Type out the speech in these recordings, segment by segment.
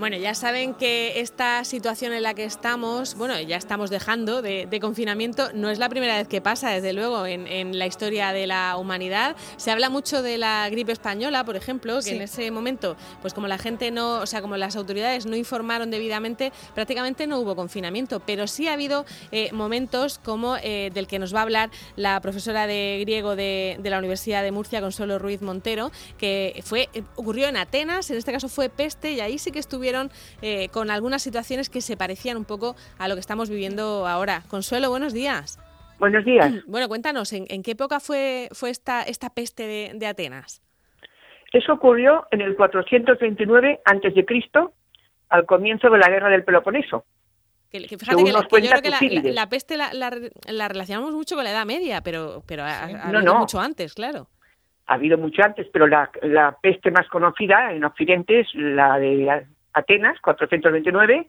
Bueno, ya saben que esta situación en la que estamos, bueno, ya estamos dejando de, confinamiento, no es la primera vez que pasa, desde luego, en, la historia de la humanidad. Se habla mucho de la gripe española, por ejemplo, que en ese momento, pues como la gente no, o sea, como las autoridades no informaron debidamente, prácticamente no hubo confinamiento, pero sí ha habido eh, momentos como eh, del que nos va a hablar la profesora de griego de, la Universidad de Murcia, Consuelo Ruiz Montero, que fue ocurrió en Atenas, en este caso fue peste, y ahí sí que estuvieron eh, con algunas situaciones que se parecían un poco a lo que estamos viviendo ahora. Consuelo, buenos días. Buenos días. Bueno, cuéntanos, ¿en, qué época fue, fue esta, esta peste de, Atenas? Eso ocurrió en el 429 a.C., al comienzo de la guerra del Peloponeso. Que, fíjate que, yo creo que la, peste la, relacionamos mucho con la Edad Media, pero, pero ha, habido mucho antes, claro. Ha habido mucho antes, pero la, la peste más conocida en Occidente es la de Atenas, 429,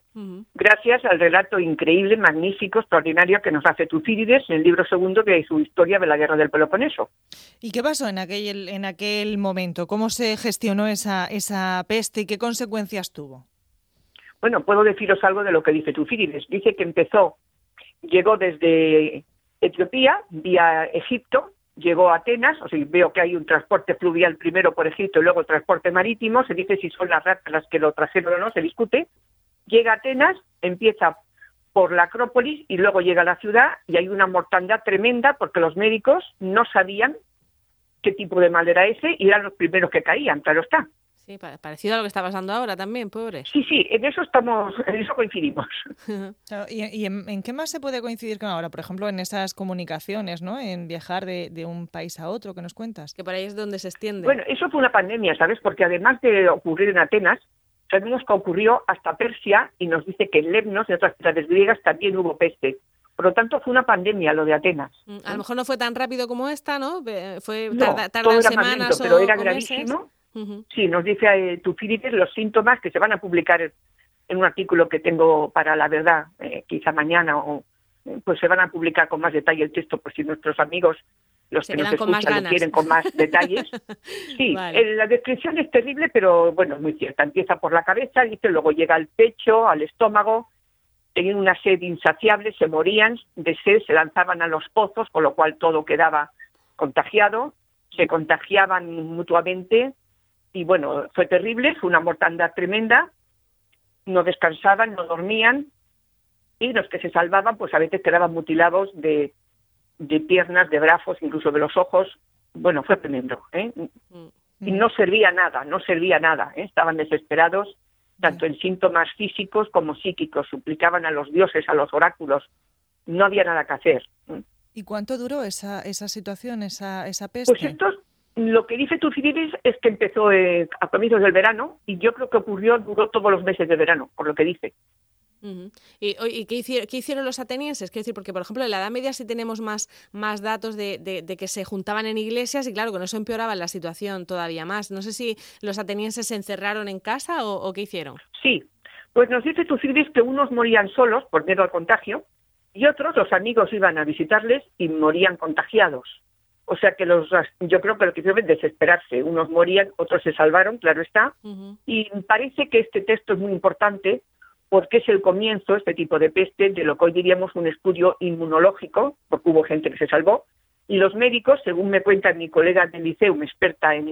gracias al relato increíble, magnífico, extraordinario que nos hace Tucídides en el libro segundo de su historia de la guerra del Peloponeso. ¿Y qué pasó en aquel, en aquel momento? ¿Cómo se gestionó esa, esa peste y qué consecuencias tuvo? Bueno, puedo deciros algo de lo que dice Tucídides. Dice que empezó, llegó desde Etiopía, vía Egipto, llegó a Atenas, o sea, veo que hay un transporte fluvial primero por Egipto y luego transporte marítimo, se dice si son las ratas las que lo trajeron o no, se discute, llega a Atenas, empieza por la Acrópolis y luego llega a la ciudad y hay una mortandad tremenda porque los médicos no sabían qué tipo de mal era ese y eran los primeros que caían, claro está. Sí, parecido a lo que está pasando ahora también, pobre. Sí, sí, en eso estamos, en eso coincidimos. ¿Y, en, qué más se puede coincidir con ahora? Por ejemplo, en esas comunicaciones, ¿no? En viajar de, un país a otro, que nos cuentas? Que por ahí es donde se extiende. Bueno, eso fue una pandemia, ¿sabes? Porque además de ocurrir en Atenas, sabemos que ocurrió hasta Persia y nos dice que en Lemnos y otras ciudades griegas también hubo peste. Por lo tanto, fue una pandemia lo de Atenas. Mm, a lo mejor no fue tan rápido como esta, ¿no? Fue tarda, semanas pero era gravísimo. Sí, nos dice eh, Tucídides los síntomas que se van a publicar en un artículo que tengo para la verdad, eh, quizá mañana, o eh, pues se van a publicar con más detalle el texto por si nuestros amigos, los que nos escuchan, lo quieren con más detalles. Sí, la descripción es terrible, pero bueno, es muy cierta. Empieza por la cabeza, dice, luego llega al pecho, al estómago, tenían una sed insaciable, se morían de sed, se lanzaban a los pozos, con lo cual todo quedaba contagiado, se contagiaban mutuamente, y bueno, fue terrible, fue una mortandad tremenda, no descansaban, no dormían y los que se salvaban pues a veces quedaban mutilados de, de piernas, de brazos, incluso de los ojos. Bueno, fue tremendo. ¿eh? Mm. Y no servía nada, no servía nada. ¿eh? Estaban desesperados, tanto en síntomas físicos como psíquicos. Suplicaban a los dioses, a los oráculos. No había nada que hacer. ¿Y cuánto duró esa, esa situación, esa, esa peste? Pues estos lo que dice Tucídides es que empezó eh, a comienzos del verano y yo creo que ocurrió, duró todos los meses de verano, por lo que dice. ¿Y, qué, hicieron, los atenienses? Quiero decir, porque por ejemplo en la Edad Media sí tenemos más, más datos de, que se juntaban en iglesias y claro, con eso empeoraba la situación todavía más. No sé si los atenienses se encerraron en casa o, o qué hicieron. Sí, pues nos dice Tucídides que unos morían solos por miedo al contagio y otros, los amigos iban a visitarles y morían contagiados. O sea que los, yo creo que lo que hicieron es desesperarse. Unos morían, otros se salvaron, claro está. Y parece que este texto es muy importante porque es el comienzo, este tipo de peste, de lo que hoy diríamos un estudio inmunológico, porque hubo gente que se salvó. Y los médicos, según me cuenta mi colega del liceo, una experta en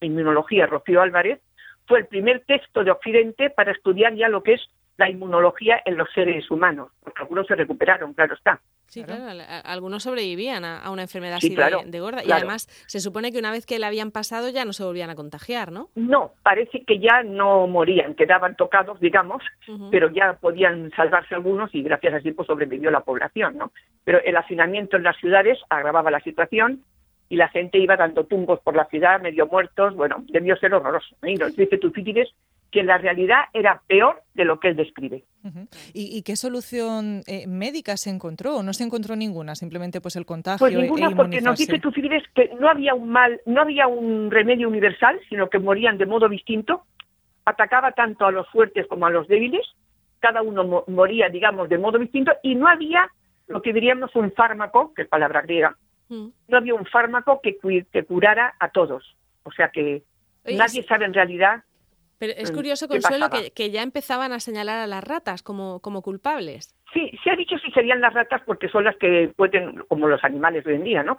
inmunología, Rocío Álvarez, fue el primer texto de Occidente para estudiar ya lo que es la inmunología en los seres humanos, porque algunos se recuperaron, claro está. Sí, claro, algunos sobrevivían a, una enfermedad así de, gorda y además se supone que una vez que la habían pasado ya no se volvían a contagiar, ¿no? No, parece que ya no morían, quedaban tocados, digamos, pero ya podían salvarse algunos y gracias a eso sobrevivió la población, ¿no? Pero el hacinamiento en las ciudades agravaba la situación y la gente iba dando tumbos por la ciudad, medio muertos, bueno, debió ser horroroso. Y nos dice Tucídides que la realidad era peor de lo que él describe. ¿Y, qué solución eh, médica se encontró? ¿O no se encontró ninguna? Simplemente pues el contagio Pues ninguna, e porque nos dice Tucídides que no había un mal, no había un remedio universal, sino que morían de modo distinto. Atacaba tanto a los fuertes como a los débiles. Cada uno moría, digamos, de modo distinto y no había lo que diríamos un fármaco, que es palabra griega, mm. no había un fármaco que, que curara a todos. O sea que nadie sabe en realidad Pero es mm, curioso, Consuelo, que, que, ya empezaban a señalar a las ratas como, como culpables. Sí, se ha dicho si serían las ratas porque son las que pueden, como los animales hoy en día, ¿no?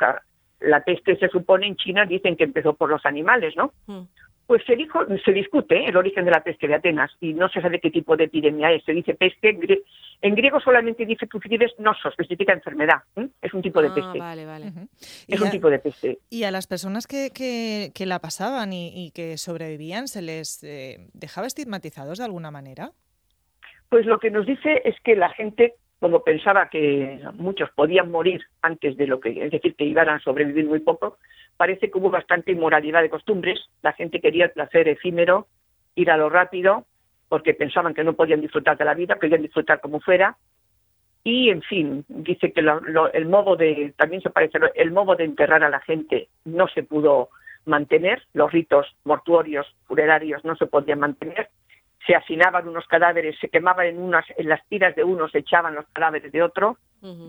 La peste se supone en China dicen que empezó por los animales, ¿no? Mm. Pues se dijo, se discute ¿eh? el origen de la peste de Atenas y no se sabe qué tipo de epidemia es. Se dice peste, en griego solamente dice Tucídides nosos, que significa enfermedad. Es un tipo de ah, peste. Vale, vale. Es un tipo de peste. Y a las personas que, que, la pasaban y, que sobrevivían, ¿se les eh, dejaba estigmatizados de alguna manera? Pues lo que nos dice es que la gente, como pensaba que muchos podían morir antes de lo que, es decir, que iban a sobrevivir muy poco, parece que hubo bastante inmoralidad de costumbres. La gente quería el placer efímero, ir a lo rápido, porque pensaban que no podían disfrutar de la vida, querían disfrutar como fuera. Y, en fin, dice que el modo de, también se parece, el modo de enterrar a la gente no se pudo mantener, los ritos mortuorios, funerarios no se podían mantener, se hacinaban unos cadáveres, se quemaban en unas, en las tiras de unos, se echaban los cadáveres de otro,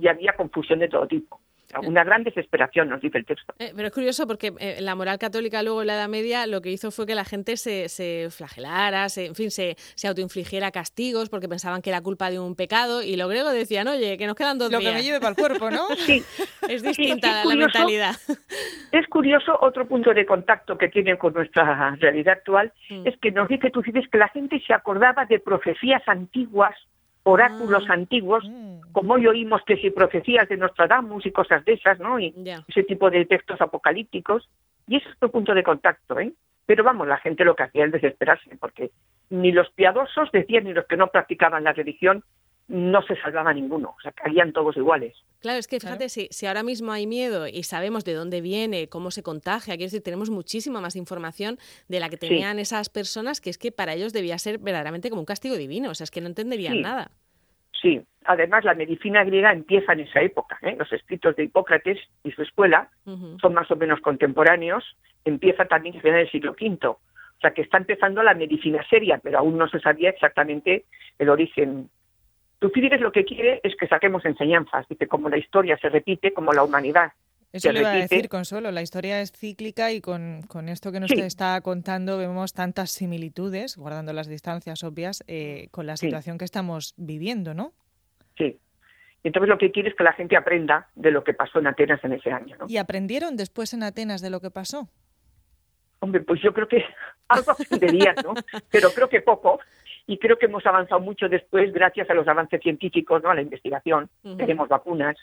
y había confusión de todo tipo. Una gran desesperación, nos dice el texto. Eh, pero es curioso porque eh, la moral católica luego en la Edad Media lo que hizo fue que la gente se, se flagelara, se, en fin, se, se, autoinfligiera castigos porque pensaban que era culpa de un pecado y los griegos decían, oye, que nos quedan dos días. Lo que me lleve para el cuerpo, ¿no? sí. Es distinta la mentalidad. Es curioso, otro punto de contacto que tiene con nuestra realidad actual mm. es que nos dice tú dices que la gente se acordaba de profecías antiguas oráculos ah. antiguos, mm. como hoy oímos que si profecías de Nostradamus y cosas de esas, ¿no? Y ese tipo de textos apocalípticos, y ese es otro punto de contacto, ¿eh? Pero vamos, la gente lo que hacía es desesperarse, porque ni los piadosos decían ni los que no practicaban la religión no se salvaba ninguno, o sea, caían todos iguales. Claro, es que fíjate, si, si, ahora mismo hay miedo y sabemos de dónde viene, cómo se contagia, quiero decir, tenemos muchísima más información de la que tenían esas personas, que es que para ellos debía ser verdaderamente como un castigo divino, o sea, es que no entenderían nada. Sí, además la medicina griega empieza en esa época, ¿eh? los escritos de Hipócrates y su escuela son más o menos contemporáneos, empieza también a finales del siglo V, o sea que está empezando la medicina seria, pero aún no se sabía exactamente el origen Tucídides lo que quiere es que saquemos enseñanzas, dice, como la historia se repite, como la humanidad. Eso le iba a decir, Consuelo, la historia es cíclica y con, con esto que nos está contando vemos tantas similitudes, guardando las distancias obvias, eh, con la situación que estamos viviendo, ¿no? Sí. Entonces lo que quiere es que la gente aprenda de lo que pasó en Atenas en ese año. ¿no? ¿Y aprendieron después en Atenas de lo que pasó? Hombre, pues yo creo que algo aprenderían, ¿no? Pero creo que poco y creo que hemos avanzado mucho después gracias a los avances científicos, ¿no? a la investigación. Tenemos vacunas,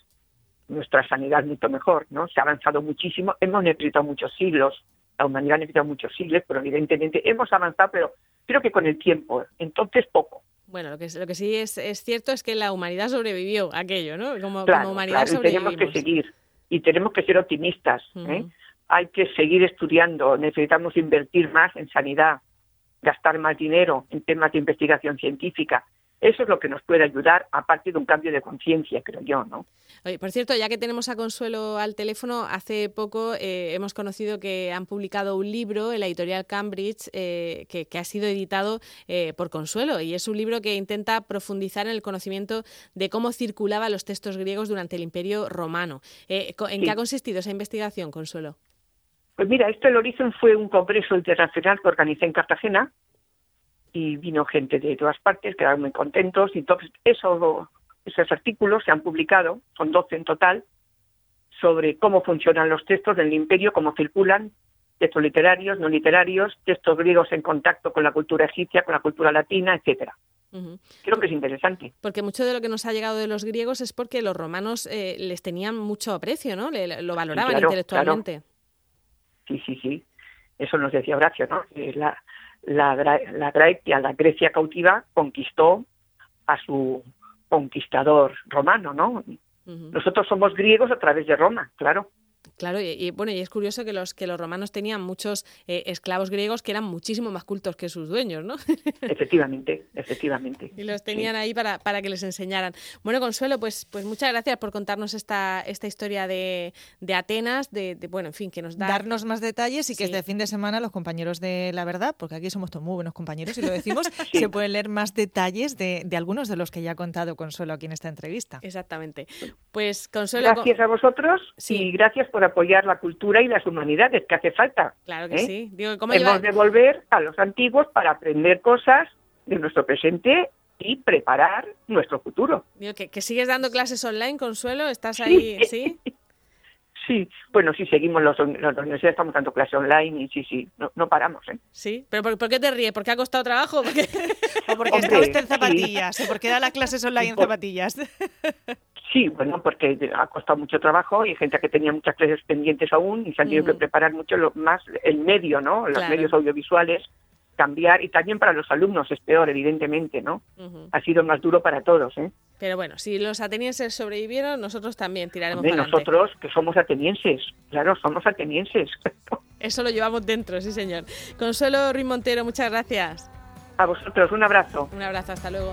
nuestra sanidad mucho mejor, ¿no? Se ha avanzado muchísimo, hemos necesitado muchos siglos, la humanidad ha necesitado muchos siglos, pero evidentemente hemos avanzado, pero creo que con el tiempo, entonces poco. Bueno, lo que, lo que sí es, es cierto es que la humanidad sobrevivió aquello, ¿no? Como, humanidad claro, y tenemos que seguir y tenemos que ser optimistas. ¿eh? Hay que seguir estudiando, necesitamos invertir más en sanidad, gastar más dinero en temas de investigación científica. Eso es lo que nos puede ayudar, aparte de un cambio de conciencia, creo yo, ¿no? Oye, por cierto, ya que tenemos a Consuelo al teléfono, hace poco eh, hemos conocido que han publicado un libro en la editorial Cambridge eh, que, ha sido editado eh, por Consuelo y es un libro que intenta profundizar en el conocimiento de cómo circulaban los textos griegos durante el Imperio Romano. ¿En qué ha consistido esa investigación, Consuelo? Pues mira, esto el origen fue un congreso internacional que organicé en Cartagena y vino gente de todas partes, quedaron muy contentos y entonces eso, esos artículos se han publicado, son 12 en total, sobre cómo funcionan los textos del imperio, cómo circulan, textos literarios, no literarios, textos griegos en contacto con la cultura egipcia, con la cultura latina, etcétera. Creo que es interesante. Porque mucho de lo que nos ha llegado de los griegos es porque los romanos eh, les tenían mucho aprecio, ¿no? lo valoraban intelectualmente. Sí, sí, sí. Eso nos decía Horacio, ¿no? La, la, la, Grecia, la Grecia cautiva conquistó a su conquistador romano, ¿no? Nosotros somos griegos a través de Roma, claro. Claro, y, bueno, y es curioso que los que los romanos tenían muchos eh, esclavos griegos que eran muchísimo más cultos que sus dueños, ¿no? efectivamente, efectivamente. Y los tenían ahí para, para que les enseñaran. Bueno, Consuelo, pues, pues muchas gracias por contarnos esta, esta historia de, de Atenas, de, bueno, en fin, que nos da... Darnos más detalles y que este fin de semana los compañeros de La Verdad, porque aquí somos todos muy buenos compañeros y lo decimos, se pueden leer más detalles de, de, algunos de los que ya ha contado Consuelo aquí en esta entrevista. Exactamente. Pues Consuelo... Gracias a vosotros y gracias por apoyar la cultura y las humanidades, que hace falta. Claro que ¿eh? sí. Hemos de volver a los antiguos para aprender cosas de nuestro presente y preparar nuestro futuro. que, sigues dando clases online, Consuelo, ¿estás ahí? ¿sí? Sí, bueno, sí, seguimos los, los, universidades, estamos dando clase online y sí, sí, no, paramos, ¿eh? Sí, pero ¿por, qué te ríes? ¿Porque ha costado trabajo? Porque... ¿O porque en zapatillas? ¿O porque da las clases online en zapatillas? Sí, bueno, porque ha costado mucho trabajo y hay gente que tenía muchas clases pendientes aún y se han tenido que preparar mucho lo, más el medio, ¿no? Los medios audiovisuales cambiar y también para los alumnos es peor, evidentemente, ¿no? Ha sido más duro para todos, ¿eh? Pero bueno, si los atenienses sobrevivieron, nosotros también tiraremos para Nosotros, que somos atenienses, claro, somos atenienses. Eso lo llevamos dentro, sí señor. Consuelo Ruiz Montero, muchas gracias. A vosotros, un abrazo. Un abrazo, hasta luego.